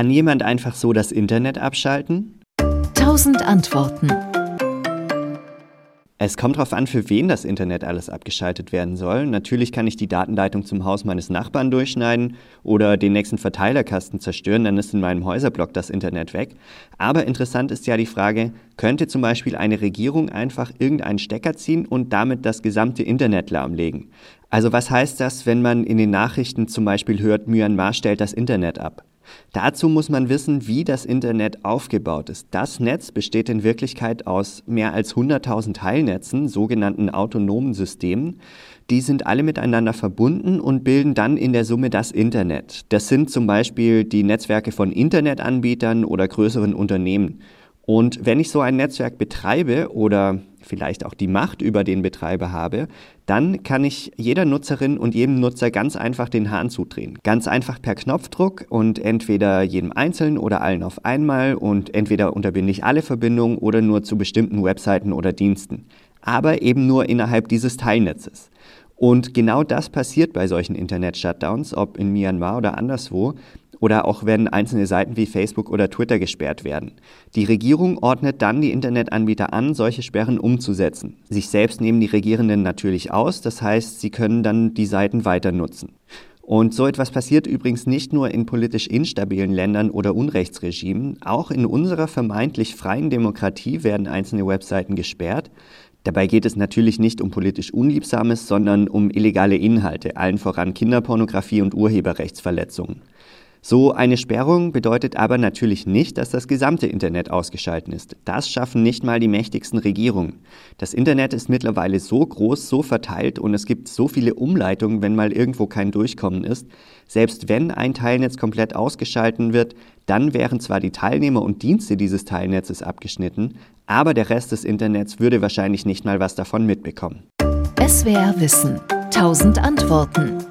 Kann jemand einfach so das Internet abschalten? 1000 Antworten. Es kommt darauf an, für wen das Internet alles abgeschaltet werden soll. Natürlich kann ich die Datenleitung zum Haus meines Nachbarn durchschneiden oder den nächsten Verteilerkasten zerstören, dann ist in meinem Häuserblock das Internet weg. Aber interessant ist ja die Frage, könnte zum Beispiel eine Regierung einfach irgendeinen Stecker ziehen und damit das gesamte Internet lahmlegen? Also was heißt das, wenn man in den Nachrichten zum Beispiel hört, Myanmar stellt das Internet ab? Dazu muss man wissen, wie das Internet aufgebaut ist. Das Netz besteht in Wirklichkeit aus mehr als 100.000 Teilnetzen, sogenannten autonomen Systemen. Die sind alle miteinander verbunden und bilden dann in der Summe das Internet. Das sind zum Beispiel die Netzwerke von Internetanbietern oder größeren Unternehmen. Und wenn ich so ein Netzwerk betreibe oder vielleicht auch die Macht über den Betreiber habe, dann kann ich jeder Nutzerin und jedem Nutzer ganz einfach den Hahn zudrehen. Ganz einfach per Knopfdruck und entweder jedem Einzelnen oder allen auf einmal und entweder unterbinde ich alle Verbindungen oder nur zu bestimmten Webseiten oder Diensten. Aber eben nur innerhalb dieses Teilnetzes. Und genau das passiert bei solchen Internet-Shutdowns, ob in Myanmar oder anderswo oder auch wenn einzelne Seiten wie Facebook oder Twitter gesperrt werden. Die Regierung ordnet dann die Internetanbieter an, solche Sperren umzusetzen. Sich selbst nehmen die Regierenden natürlich aus, das heißt, sie können dann die Seiten weiter nutzen. Und so etwas passiert übrigens nicht nur in politisch instabilen Ländern oder Unrechtsregimen, auch in unserer vermeintlich freien Demokratie werden einzelne Webseiten gesperrt. Dabei geht es natürlich nicht um politisch Unliebsames, sondern um illegale Inhalte, allen voran Kinderpornografie und Urheberrechtsverletzungen. So eine Sperrung bedeutet aber natürlich nicht, dass das gesamte Internet ausgeschalten ist. Das schaffen nicht mal die mächtigsten Regierungen. Das Internet ist mittlerweile so groß, so verteilt und es gibt so viele Umleitungen, wenn mal irgendwo kein Durchkommen ist. Selbst wenn ein Teilnetz komplett ausgeschalten wird, dann wären zwar die Teilnehmer und Dienste dieses Teilnetzes abgeschnitten, aber der Rest des Internets würde wahrscheinlich nicht mal was davon mitbekommen. SWR Wissen. 1000 Antworten.